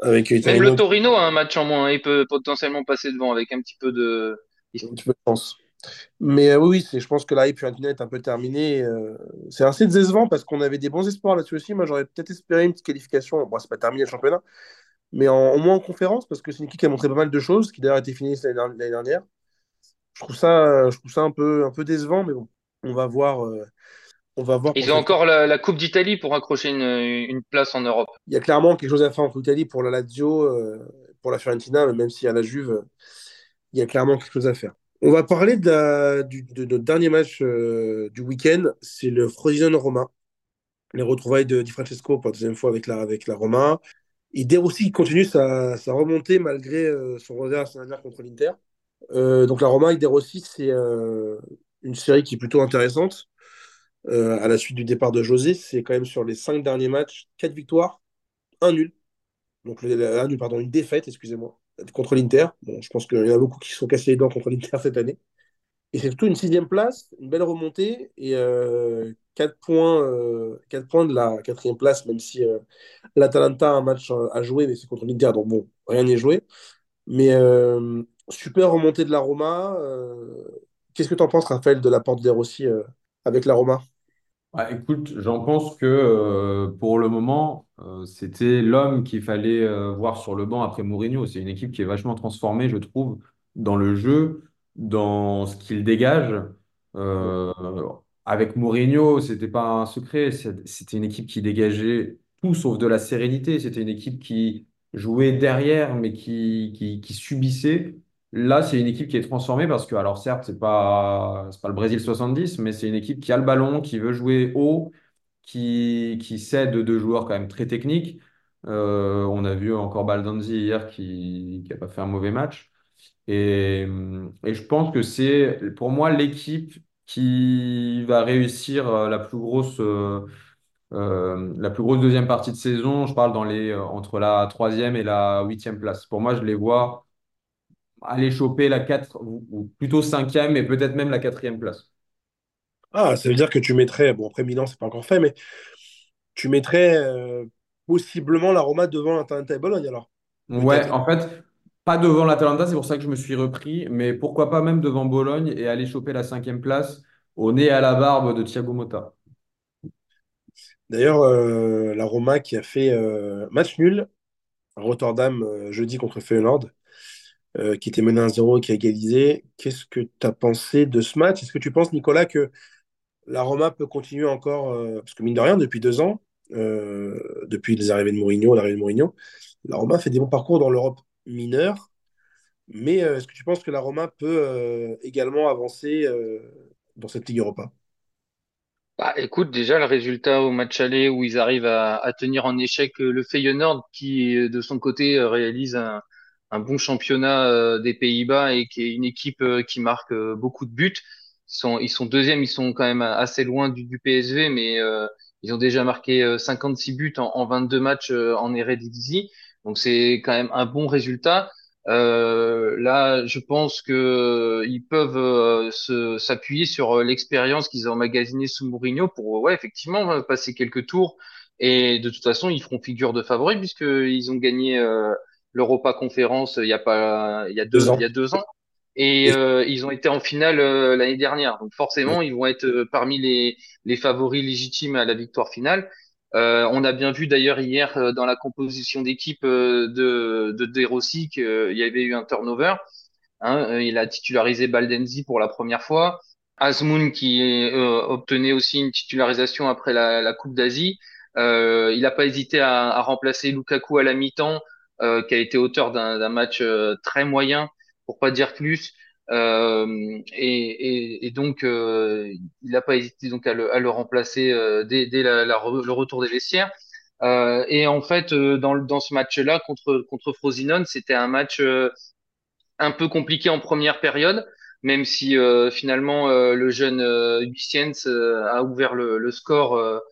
avec Même le Torino a un match en moins. Il peut potentiellement passer devant avec un petit peu de. un petit peu de chance. Mais euh, oui, je pense que la hype Fiorentina est un peu terminée. euh, c'est assez décevant parce qu'on avait des bons espoirs là-dessus aussi. Moi, j'aurais peut-être espéré une petite qualification. Bon, c'est pas terminé le championnat, mais en, au moins en conférence parce que c'est une équipe qui a montré pas mal de choses, qui d'ailleurs a été finie l'année dernière. Je trouve ça, je trouve ça un peu, un peu décevant, mais bon, on va voir, euh, on va voir Ils ont encore la, la Coupe d'Italie pour accrocher une, une place en Europe. Il y a clairement quelque chose à faire entre l'Italie pour la Lazio, pour la Fiorentina, mais même s'il y a la Juve, il y a clairement quelque chose à faire. On va parler de, notre dernier match euh, du week-end, c'est le Frosinone-Roma. Les retrouvailles de Di Francesco pour la deuxième fois avec la, avec la Roma. Et De Rossi continue sa, remontée malgré euh, son revers à contre l'Inter. Euh, donc la Roma avec De c'est une série qui est plutôt intéressante. À la suite du départ de José, c'est quand même sur les cinq derniers matchs, quatre victoires, un nul. Donc un nul, pardon, une défaite, excusez-moi, contre l'Inter. Je pense qu'il y en a beaucoup qui se sont cassés les dents contre l'Inter cette année. Et c'est surtout une sixième place, une belle remontée et euh, quatre points, euh, points de la quatrième place, même si euh, l'Atalanta a un match euh, à jouer, mais c'est contre l'Inter, donc bon, rien n'est joué. Mais super remontée de la Roma. Qu'est-ce que tu en penses, Raphaël, de la porte des Rossi avec la Roma? Ouais, écoute, j'en pense que euh, pour le moment, euh, c'était l'homme qu'il fallait euh, voir sur le banc après Mourinho. C'est une équipe qui est vachement transformée, je trouve, dans le jeu, dans ce qu'il dégage. Avec Mourinho, c'était pas un secret. C'était une équipe qui dégageait tout sauf de la sérénité. C'était une équipe qui jouait derrière, mais qui, qui subissait. Là, c'est une équipe qui est transformée parce que, alors certes, c'est pas, pas le Brésil 70, mais c'est une équipe qui a le ballon, qui veut jouer haut, qui, qui cède deux joueurs quand même très techniques. Euh, on a vu encore Baldanzi hier qui n'a pas fait un mauvais match. Et, et je pense que c'est pour moi l'équipe qui va réussir euh, la plus grosse, euh, la plus grosse deuxième partie de saison. Je parle dans les, entre la troisième et la huitième place. Pour moi, je les vois aller choper la 4 ou, plutôt cinquième et peut-être même la quatrième place. Ah, ça veut dire que tu mettrais, bon après Milan, c'est pas encore fait, mais tu mettrais euh, possiblement la Roma devant l'Atalanta et Bologne alors. Ouais, en fait, pas devant l'Atalanta, c'est pour ça que je me suis repris, mais pourquoi pas même devant Bologne et aller choper la cinquième place au nez à la barbe de Thiago Motta. D'ailleurs, euh, la Roma qui a fait euh, match nul à Rotterdam jeudi contre Feyenoord, euh, qui était mené 1-0 et qui a égalisé. Qu'est-ce que tu as pensé de ce match? Est-ce que tu penses, Nicolas, que la Roma peut continuer encore, euh, parce que mine de rien, depuis deux ans, euh, depuis les arrivées de Mourinho, l'arrivée de Mourinho, la Roma fait des bons parcours dans l'Europe mineure, mais est-ce que tu penses que la Roma peut également avancer dans cette Ligue Europa? Bah, écoute, déjà le résultat au match aller où ils arrivent à, à tenir en échec le Feyenoord qui de son côté réalise un, un bon championnat euh, des Pays-Bas et qui est une équipe euh, qui marque euh, beaucoup de buts. sont, ils sont deuxièmes, ils sont quand même assez loin du, du PSV, mais euh, ils ont déjà marqué euh, 56 buts en, en 22 matchs en Eredivisie. Donc c'est quand même un bon résultat. Euh, là, je pense que ils peuvent euh, s'appuyer sur l'expérience qu'ils ont emmagasinée sous Mourinho pour, ouais, effectivement, passer quelques tours. Et de toute façon, ils feront figure de favoris puisqu'ils ont gagné l'Europa Conférence il y a pas, il y a deux, Deux ans. il y a deux ans. Et euh, ils ont été en finale euh, l'année dernière. Donc forcément, ils vont être euh, parmi les, les favoris légitimes à la victoire finale. Euh, on a bien vu d'ailleurs hier euh, dans la composition d'équipe euh, de, de De Rossi qu'il y avait eu un turnover. Hein, euh, il a titularisé Baldenzi pour la première fois. Azmoun qui euh, obtenait aussi une titularisation après la, la Coupe d'Asie. Euh, il n'a pas hésité à, à remplacer Lukaku à la mi-temps, euh, qui a été auteur d'un match euh, très moyen, pour pas dire plus. Euh, et, et, et donc, euh, il n'a pas hésité donc à le, à le remplacer euh, dès, dès la, la re- le retour des vestiaires. Euh, et en fait, euh, dans, dans ce match-là contre contre Frosinone, c'était un match euh, un peu compliqué en première période, même si euh, finalement euh, le jeune euh, euh, a ouvert le, le score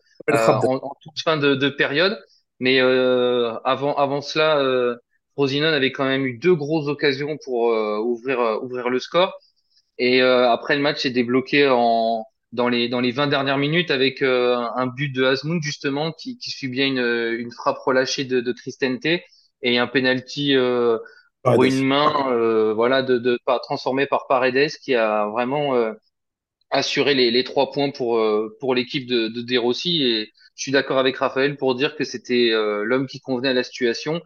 en, en toute fin de, de période. Mais euh, avant, avant cela, euh, Frosinone avait quand même eu deux grosses occasions pour euh, ouvrir, ouvrir le score. Et euh, après, le match s'est débloqué en, dans les, dans les 20 dernières minutes avec euh, un but de Asmund, justement, qui, qui suit bien une, une frappe relâchée de, de Cristente et un penalty euh, pour une main euh, voilà, de, de, pas transformée par Paredes qui a vraiment euh, assuré les, les trois points pour, euh, pour l'équipe de, de De Rossi. Et je suis d'accord avec Raphaël pour dire que c'était euh, l'homme qui convenait à la situation.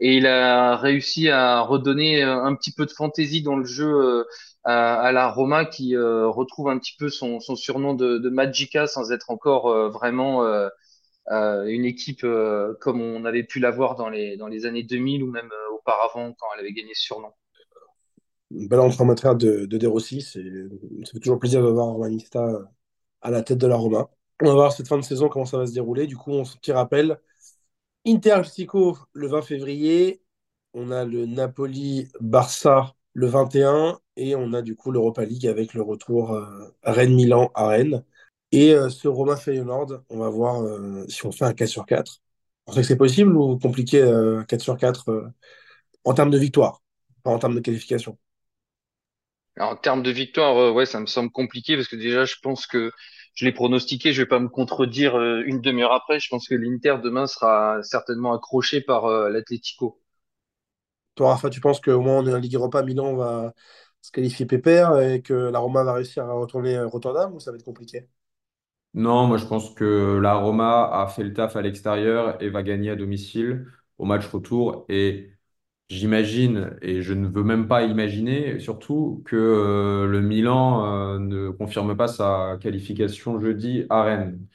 Et il a réussi à redonner euh, un petit peu de fantaisie dans le jeu euh, à, la Roma qui retrouve un petit peu son, surnom de, Magica sans être encore vraiment une équipe comme on avait pu l'avoir dans les, dans les années 2000 ou même auparavant quand elle avait gagné ce surnom. Bel entraîneur de, de De Rossi. Ça fait toujours plaisir de voir Romanista à la tête de la Roma. On va voir cette fin de saison comment ça va se dérouler. Du coup, on se petit rappel. Inter le 20 février. On a le Napoli-Barça le 21. Et on a du coup l'Europa League avec le retour euh, Rennes-Milan à Rennes. Et euh, ce Roma Feyenoord, on va voir euh, si on fait un 4 sur 4. On sait que c'est possible ou compliqué euh, 4 sur 4 euh, en termes de victoire, pas en termes de qualification? En termes de victoire, ouais, ça me semble compliqué parce que déjà, je pense que je l'ai pronostiqué, je vais pas me contredire euh, une demi-heure après. Je pense que l'Inter demain sera certainement accroché par euh, l'Atlético. Toi, Rafa, tu penses qu'au moins on est en Ligue Europa, Milan va se qualifier pépère et que la Roma va réussir à retourner à Rotterdam ou ça va être compliqué? Non, moi je pense que la Roma a fait le taf à l'extérieur et va gagner à domicile au match retour. Et j'imagine, et je ne veux même pas imaginer, surtout que euh, le Milan euh, ne confirme pas sa qualification jeudi à Rennes.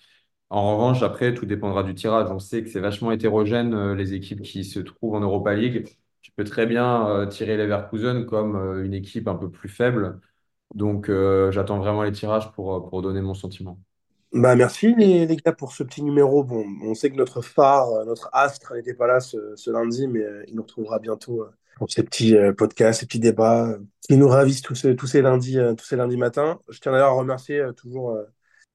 En revanche, après, tout dépendra du tirage. On sait que c'est vachement hétérogène, euh, les équipes qui se trouvent en Europa League. Tu peux très bien tirer Leverkusen comme une équipe un peu plus faible. Donc, j'attends vraiment les tirages pour, pour donner mon sentiment. Bah merci les, gars pour ce petit numéro. Bon, on sait que notre phare, euh, notre astre n'était pas là ce, lundi, mais euh, il nous retrouvera bientôt euh, pour ces petits podcasts, ces petits débats qui nous ravissent tous, tous ces lundis, tous ces lundis matins. Je tiens d'ailleurs à remercier toujours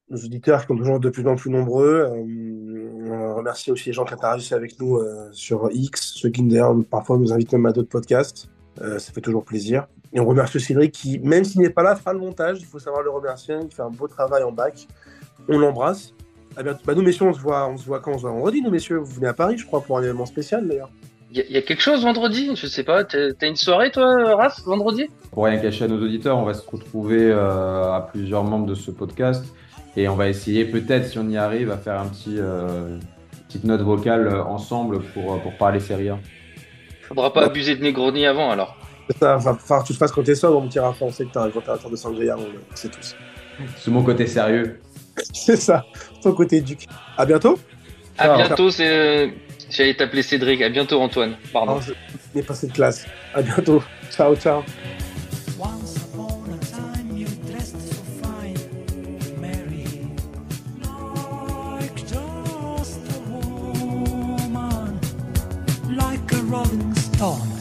nos auditeurs qui sont toujours de plus en plus nombreux. On remercie aussi les gens qui interagissent avec nous sur X, ceux qui d'ailleurs parfois nous invitent même à d'autres podcasts. Ça fait toujours plaisir. Et on remercie Cédric qui, même s'il n'est pas là, fera le montage. Il faut savoir le remercier. Il fait un beau travail en bac. On l'embrasse. À bientôt. Bah, nous, messieurs, on se voit, on se voit quand On se voit vendredi, nous, messieurs. Vous venez à Paris, je crois, pour un événement spécial, d'ailleurs. Il y, a- y a quelque chose vendredi? Je sais pas. T'as une soirée, toi, Raph, vendredi? Pour rien cacher à nos auditeurs, on va se retrouver euh, à plusieurs membres de ce podcast et on va essayer, peut-être si on y arrive, à faire un petit, euh, petite note vocale euh, ensemble pour, euh, pour parler Serie A. Faudra pas Ouais. abuser de Negroni avant, alors. Ça, va falloir que tu te fasses quand t'es sobre, mon petit Rafa. On sait que t'as un température de sangria, on le sait tous. C'est mon côté sérieux. C'est ça, ton côté duc. À bientôt. À bientôt, c'est. euh, J'allais t'appeler Cédric. À bientôt, Antoine. Pardon. Alors, je n'ai pas cette classe. À bientôt. Ciao, ciao. Once upon a time you dressed so fine, Mary, like just a woman, like a rolling stone.